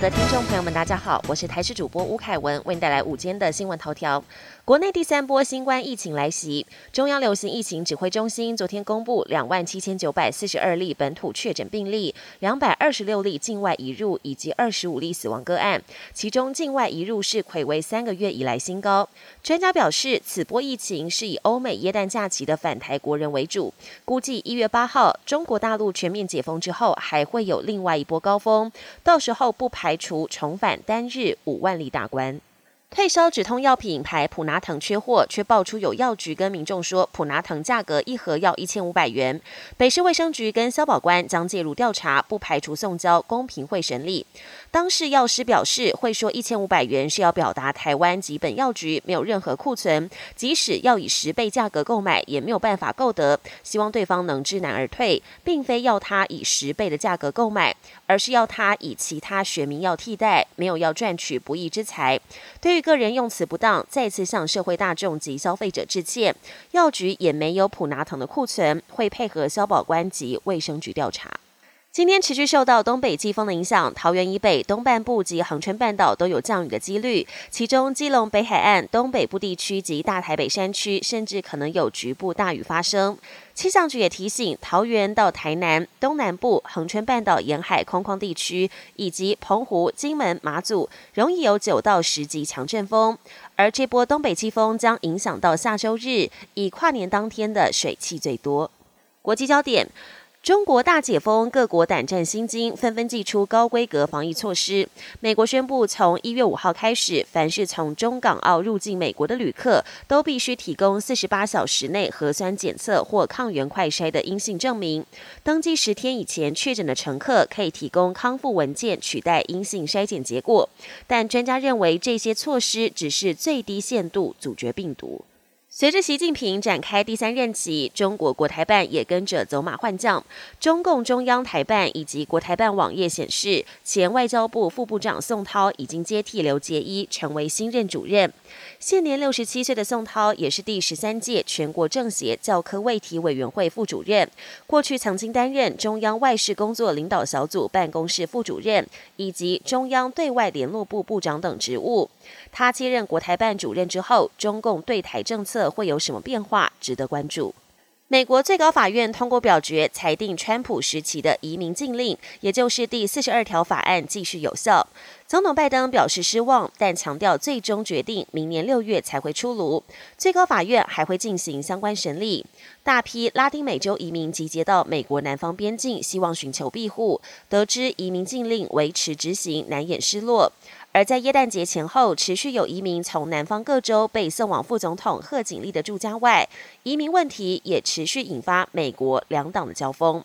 的听众朋友们，大家好，我是台视主播吴凯文，为您带来午间的新闻头条。国内第三波新冠疫情来袭，中央流行疫情指挥中心昨天公布两万七千九百四十二例本土确诊病例，两百二十六例境外移入，以及二十五例死亡个案。其中境外移入是魁为三个月以来新高。专家表示，此波疫情是以欧美耶诞假期的返台国人为主，估计一月八号中国大陆全面解封之后，还会有另外一波高峰，到时候不排排除重返单日五万例大关。退烧止痛药品牌普拿疼缺货，却爆出有药局跟民众说普拿疼价格一盒要一千五百元。北市卫生局跟消保官将介入调查，不排除送交公平会审理。当事药师表示，会说一千五百元是要表达台湾及本药局没有任何库存，即使要以十倍价格购买，也没有办法购得。希望对方能知难而退，并非要他以十倍的价格购买，而是要他以其他学名药替代，没有要赚取不义之财。对于个人用词不当，再次向社会大众及消费者致歉。药局也没有普拿疼的库存，会配合消保官及卫生局调查。今天持续受到东北季风的影响，桃园以北、东半部及恒春半岛都有降雨的几率，其中基隆北海岸、东北部地区及大台北山区，甚至可能有局部大雨发生。气象局也提醒，桃园到台南、东南部、恒春半岛沿海空旷地区，以及澎湖、金门、马祖，容易有九到十级强阵风，而这波东北季风将影响到下周日，以跨年当天的水汽最多。国际焦点。中国大解封，各国胆战心惊，纷纷祭出高规格防疫措施。美国宣布，从一月五号开始，凡是从中港澳入境美国的旅客，都必须提供四十八小时内核酸检测或抗原快筛的阴性证明。登机十天以前确诊的乘客，可以提供康复文件取代阴性筛检结果。但专家认为，这些措施只是最低限度阻绝病毒。随着习近平展开第三任期，中国国台办也跟着走马换将。中共中央台办以及国台办网页显示，前外交部副部长宋涛已经接替刘捷一成为新任主任。现年六十七岁的宋涛也是第十三届全国政协教科卫体委员会副主任，过去曾经担任中央外事工作领导小组办公室副主任以及中央对外联络部部长等职务。他接任国台办主任之后，中共对台政策。会有什么变化？值得关注。美国最高法院通过表决，裁定川普时期的移民禁令，也就是第四十二条法案继续有效。总统拜登表示失望，但强调最终决定明年六月才会出炉。最高法院还会进行相关审理。大批拉丁美洲移民集结到美国南方边境，希望寻求庇护。得知移民禁令维持执行，难掩失落。而在耶诞节前后，持续有移民从南方各州被送往副总统贺锦丽的住家外，移民问题也持续引发美国两党的交锋。